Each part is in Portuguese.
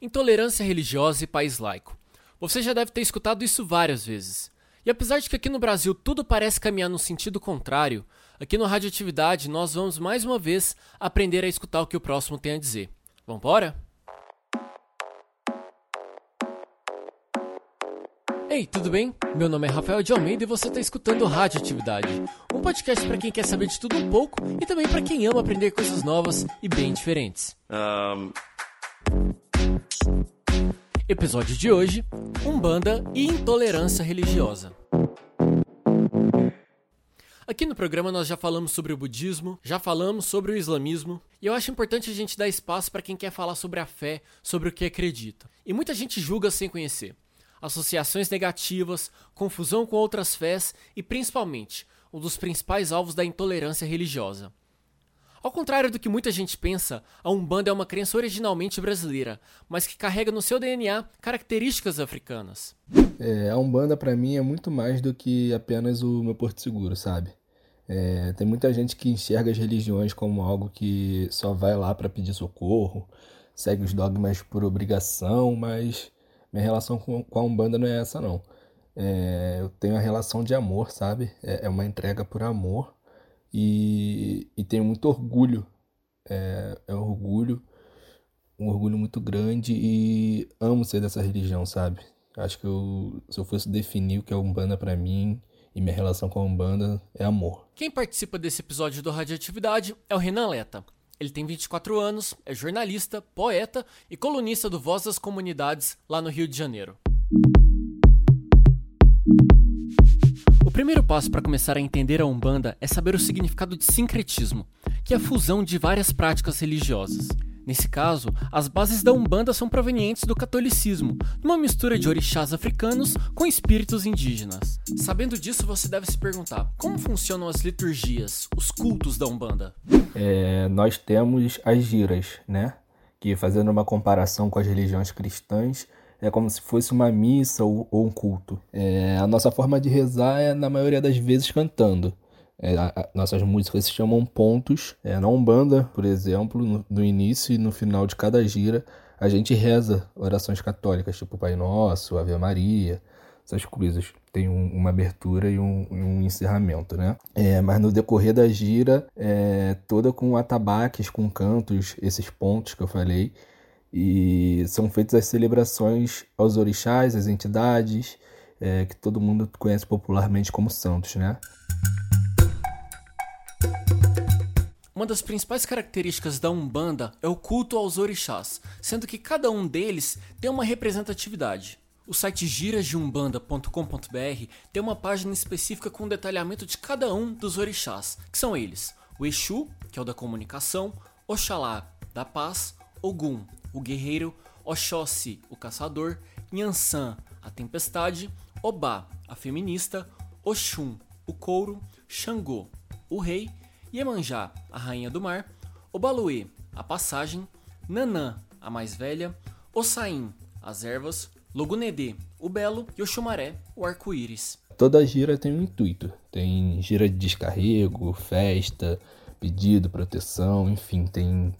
Intolerância religiosa e país laico. Você já deve ter escutado isso várias vezes. E apesar de que aqui no Brasil tudo parece caminhar no sentido contrário, aqui no Radioatividade nós vamos mais uma vez aprender a escutar o que o próximo tem a dizer. Vambora? Ei, tudo bem? Meu nome é Rafael de Almeida e você está escutando Radioatividade, um podcast para quem quer saber de tudo um pouco e também para quem ama aprender coisas novas e bem diferentes. Um... Episódio de hoje: Umbanda e intolerância religiosa. Aqui no programa nós já falamos sobre o budismo, já falamos sobre o islamismo, e eu acho importante a gente dar espaço para quem quer falar sobre a fé, sobre o que acredita. E muita gente julga sem conhecer. Associações negativas, confusão com outras fés e principalmente um dos principais alvos da intolerância religiosa, ao contrário do que muita gente pensa, a Umbanda é uma crença originalmente brasileira, mas que carrega no seu DNA características africanas. É, a Umbanda para mim é muito mais do que apenas o meu porto seguro, sabe? É, tem muita gente que enxerga as religiões como algo que só vai lá para pedir socorro, segue os dogmas por obrigação, mas minha relação com, com a Umbanda não é essa não. É, eu tenho a relação de amor, sabe? É, é uma entrega por amor e, e tenho muito orgulho. É, é orgulho, um orgulho muito grande e amo ser dessa religião, sabe? Acho que eu, se eu fosse definir o que é Umbanda para mim e minha relação com a Umbanda é amor. Quem participa desse episódio do Radioatividade é o Renan Leta. Ele tem 24 anos, é jornalista, poeta e colunista do Voz das Comunidades lá no Rio de Janeiro. Primeiro passo para começar a entender a Umbanda é saber o significado de sincretismo, que é a fusão de várias práticas religiosas. Nesse caso, as bases da Umbanda são provenientes do catolicismo, numa mistura de orixás africanos com espíritos indígenas. Sabendo disso, você deve se perguntar: como funcionam as liturgias, os cultos da Umbanda? É, nós temos as giras, né? Que fazendo uma comparação com as religiões cristãs, é como se fosse uma missa ou, ou um culto. É, a nossa forma de rezar é, na maioria das vezes, cantando. É, a, a, nossas músicas se chamam pontos. É, na Umbanda, por exemplo, no, no, início e no final de cada gira, a gente reza orações católicas, tipo Pai Nosso, Ave Maria, essas coisas. Tem um, uma abertura e um, um encerramento, né? É, mas no decorrer da gira, é, toda com atabaques, com cantos, esses pontos que eu falei, e são feitas as celebrações aos orixás, às entidades, é, que todo mundo conhece popularmente como santos, né? Uma das principais características da Umbanda é o culto aos orixás, sendo que cada um deles tem uma representatividade. O site girasdeumbanda.com.br tem uma página específica com detalhamento de cada um dos orixás, que são eles: o Exu, que é o da comunicação, Oxalá, da paz, Ogum, o guerreiro, Oxóssi, o caçador, Nhansan, a tempestade, Obá, a feminista, Oxum, o couro, Xangô, o rei, Iemanjá, a rainha do mar, Obaluê, a passagem, Nanã, a mais velha, Ossain, as ervas, Logunedê, o belo e Oxumaré, o arco-íris. Toda gira tem um intuito. Tem gira de descarrego, festa, pedido, proteção, enfim, tem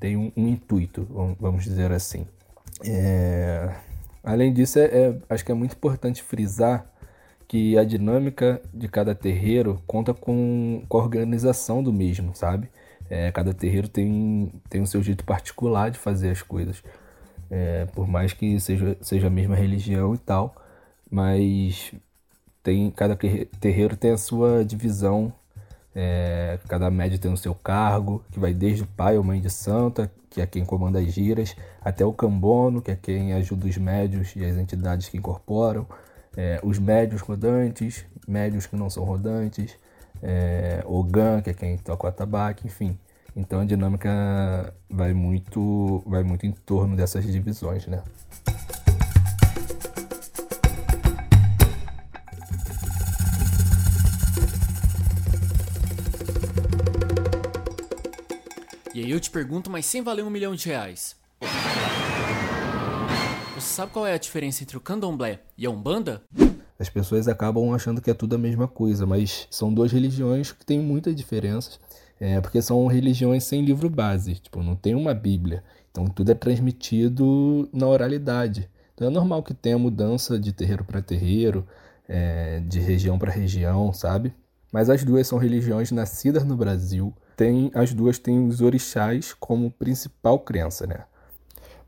tem um, um intuito, vamos dizer assim. É... Além disso, é, é, acho que é muito importante frisar que a dinâmica de cada terreiro conta com, com a organização do mesmo, sabe? É, cada terreiro tem, tem o seu jeito particular de fazer as coisas. É, por mais que seja, seja a mesma religião e tal, mas tem cada terreiro tem a sua divisão é, cada médio tem o seu cargo, que vai desde o pai ou mãe de santa, que é quem comanda as giras, até o cambono, que é quem ajuda os médios e as entidades que incorporam, é, os médios rodantes, médios que não são rodantes, é, o GAN, que é quem toca o atabaque, enfim. Então a dinâmica vai muito, vai muito em torno dessas divisões, né? Aí eu te pergunto, mas sem valer um milhão de reais. Você sabe qual é a diferença entre o candomblé e a umbanda? As pessoas acabam achando que é tudo a mesma coisa, mas são duas religiões que têm muitas diferenças. É, porque são religiões sem livro base, tipo, não tem uma Bíblia. Então tudo é transmitido na oralidade. Então é normal que tenha mudança de terreiro para terreiro, é, de região para região, sabe? Mas as duas são religiões nascidas no Brasil. Tem, as duas têm os orixás como principal crença, né?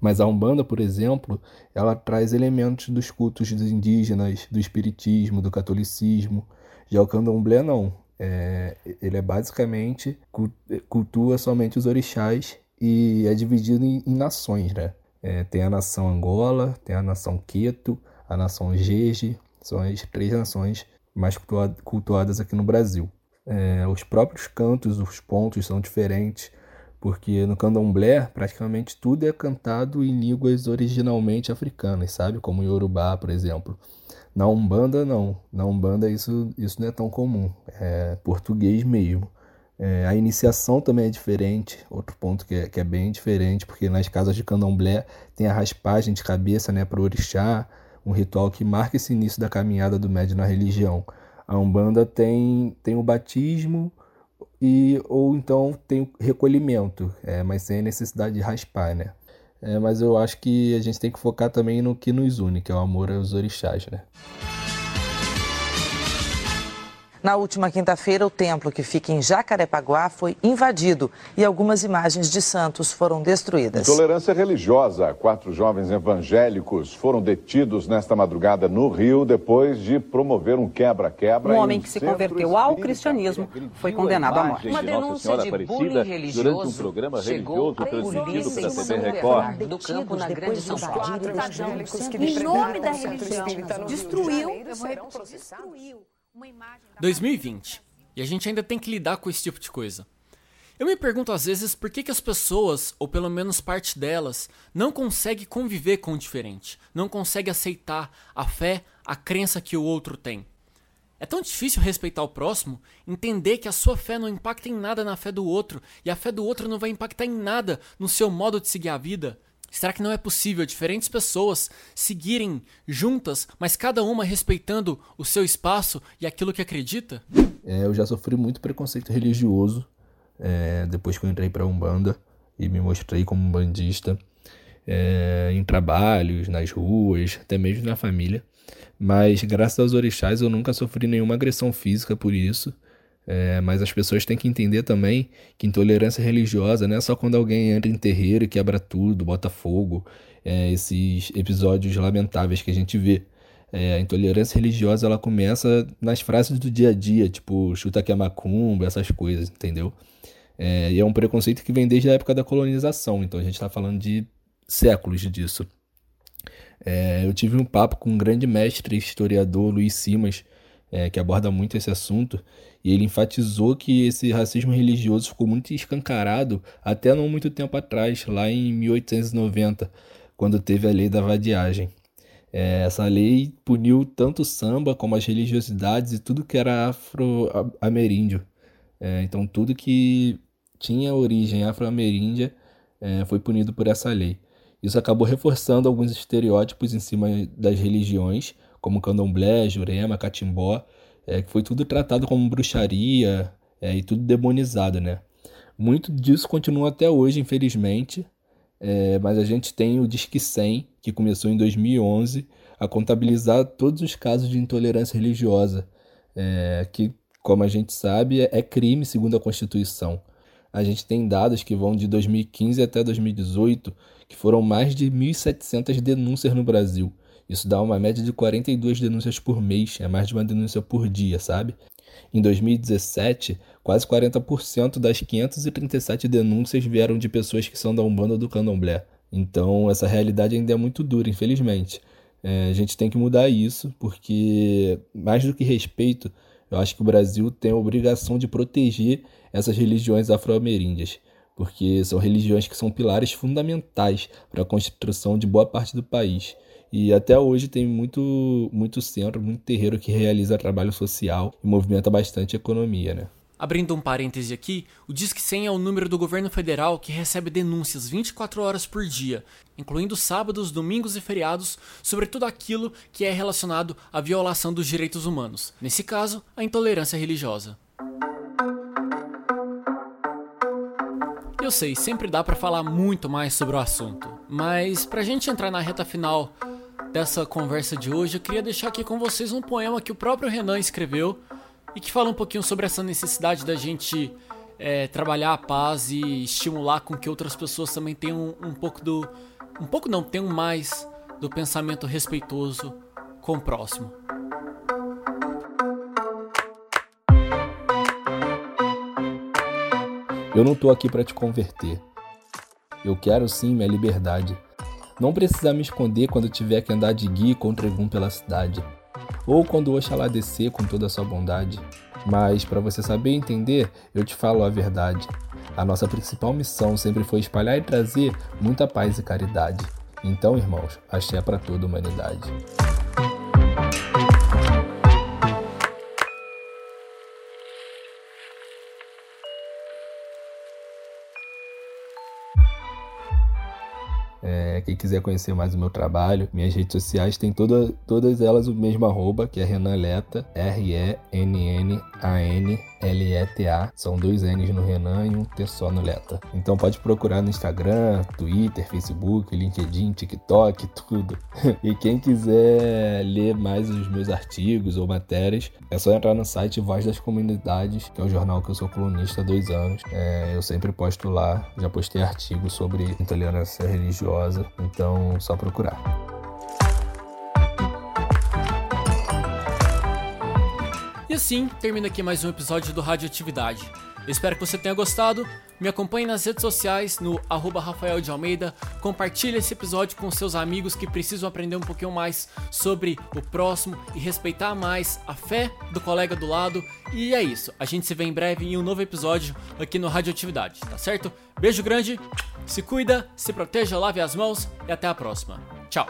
Mas a Umbanda, por exemplo, ela traz elementos dos cultos dos indígenas, do espiritismo, do catolicismo. Já o candomblé não. É, ele é basicamente cultua somente os orixás e é dividido em, em nações, né? É, tem a nação Angola, tem a nação Queto, a nação Jeje, são as três nações mais cultuadas aqui no Brasil. É, os próprios cantos, os pontos são diferentes, porque no candomblé praticamente tudo é cantado em línguas originalmente africanas, sabe? Como Yorubá, por exemplo. Na Umbanda, não. Na Umbanda isso, isso não é tão comum. É português mesmo. É, a iniciação também é diferente, outro ponto que é, que é, bem diferente, porque nas casas de candomblé tem a raspagem de cabeça né, para o orixá, um ritual que marca esse início da caminhada do médium na religião. A Umbanda tem, tem o batismo, e ou então tem recolhimento, é, mas sem necessidade de raspar, né? É, mas eu acho que a gente tem que focar também no que nos une, que é o amor aos orixás, né? Na última quinta-feira, o templo que fica em Jacarepaguá foi invadido e algumas imagens de santos foram destruídas. Intolerância religiosa. Quatro jovens evangélicos foram detidos nesta madrugada no Rio depois de promover um quebra-quebra. Um homem que se converteu ao cristianismo foi condenado à morte. Uma denúncia de bullying religioso durante um programa religioso transmitido pela TV Record. Do campo na Grande São Paulo. Em nome da religião, destruiu. Destruiu. 2020. E a gente ainda tem que lidar com esse tipo de coisa. Eu me pergunto às vezes por que, que as pessoas, ou pelo menos parte delas, não consegue conviver com o diferente, não consegue aceitar a fé, a crença que o outro tem. É tão difícil respeitar o próximo, entender que a sua fé não impacta em nada na fé do outro e a fé do outro não vai impactar em nada no seu modo de seguir a vida. Será que não é possível diferentes pessoas seguirem juntas, mas cada uma respeitando o seu espaço e aquilo que acredita? É, eu já sofri muito preconceito religioso é, depois que eu entrei para Umbanda e me mostrei como um bandista é, em trabalhos, nas ruas, até mesmo na família. Mas graças aos orixás eu nunca sofri nenhuma agressão física por isso. É, mas as pessoas têm que entender também que intolerância religiosa não é só quando alguém entra em terreiro e quebra tudo, bota fogo, é, esses episódios lamentáveis que a gente vê. É, a intolerância religiosa ela começa nas frases do dia a dia, tipo chuta que é macumba, essas coisas, entendeu? É, e é um preconceito que vem desde a época da colonização, então a gente está falando de séculos disso. É, eu tive um papo com um grande mestre historiador, Luiz Simas, é, que aborda muito esse assunto, e ele enfatizou que esse racismo religioso ficou muito escancarado até não muito tempo atrás, lá em 1890, quando teve a lei da vadiagem. É, essa lei puniu tanto o samba como as religiosidades e tudo que era afro-ameríndio. É, então, tudo que tinha origem afro-ameríndia é, foi punido por essa lei. Isso acabou reforçando alguns estereótipos em cima das religiões, como candomblé, jurema, catimbó, é, que foi tudo tratado como bruxaria é, e tudo demonizado, né? Muito disso continua até hoje, infelizmente, é, mas a gente tem o Disque 100, que começou em 2011, a contabilizar todos os casos de intolerância religiosa, é, que, como a gente sabe, é, é crime segundo a Constituição. A gente tem dados que vão de 2015 até 2018, que foram mais de 1.700 denúncias no Brasil. Isso dá uma média de 42 denúncias por mês, é mais de uma denúncia por dia, sabe? Em 2017, quase 40% das 537 denúncias vieram de pessoas que são da Umbanda ou do Candomblé. Então, essa realidade ainda é muito dura, infelizmente. É, a gente tem que mudar isso, porque, mais do que respeito, eu acho que o Brasil tem a obrigação de proteger essas religiões afro-ameríndias, porque são religiões que são pilares fundamentais para a construção de boa parte do país. E até hoje tem muito, muito centro, muito terreiro que realiza trabalho social e movimenta bastante a economia, né? Abrindo um parêntese aqui, o Disque 100 é o número do governo federal que recebe denúncias 24 horas por dia, incluindo sábados, domingos e feriados, sobre tudo aquilo que é relacionado à violação dos direitos humanos, nesse caso, a intolerância religiosa. Eu sei, sempre dá para falar muito mais sobre o assunto, mas pra gente entrar na reta final dessa conversa de hoje, eu queria deixar aqui com vocês um poema que o próprio Renan escreveu e que fala um pouquinho sobre essa necessidade da gente é, trabalhar a paz e estimular com que outras pessoas também tenham um pouco do. Um pouco não, tenham mais do pensamento respeitoso com o próximo. Eu não tô aqui para te converter. Eu quero sim minha liberdade. Não precisar me esconder quando tiver que andar de guia contra algum pela cidade. Ou quando Oxalá descer com toda a sua bondade. Mas para você saber entender, eu te falo a verdade. A nossa principal missão sempre foi espalhar e trazer muita paz e caridade. Então, irmãos, axé para toda a humanidade. Yeah. É, quem quiser conhecer mais o meu trabalho, minhas redes sociais tem toda, todas elas o mesmo arroba, que é Renan Leta, R-E-N-N-A-N-L-E-T-A. São dois N's no Renan e um T só no Leta. Então pode procurar no Instagram, Twitter, Facebook, LinkedIn, TikTok, tudo. e quem quiser ler mais os meus artigos ou matérias, é só entrar no site Voz das Comunidades, que é o jornal que eu sou colunista há dois anos. É, eu sempre posto lá, já postei artigos sobre intolerância religiosa então só procurar. E assim termina aqui mais um episódio do Radioatividade. espero que você tenha gostado. Me acompanhe nas redes sociais no arroba Rafael de Almeida. Compartilhe esse episódio com seus amigos que precisam aprender um pouquinho mais sobre o próximo e respeitar mais a fé do colega do lado. E é isso. A gente se vê em breve em um novo episódio aqui no Radioatividade, tá certo? Beijo grande, se cuida, se proteja, lave as mãos e até a próxima. Tchau!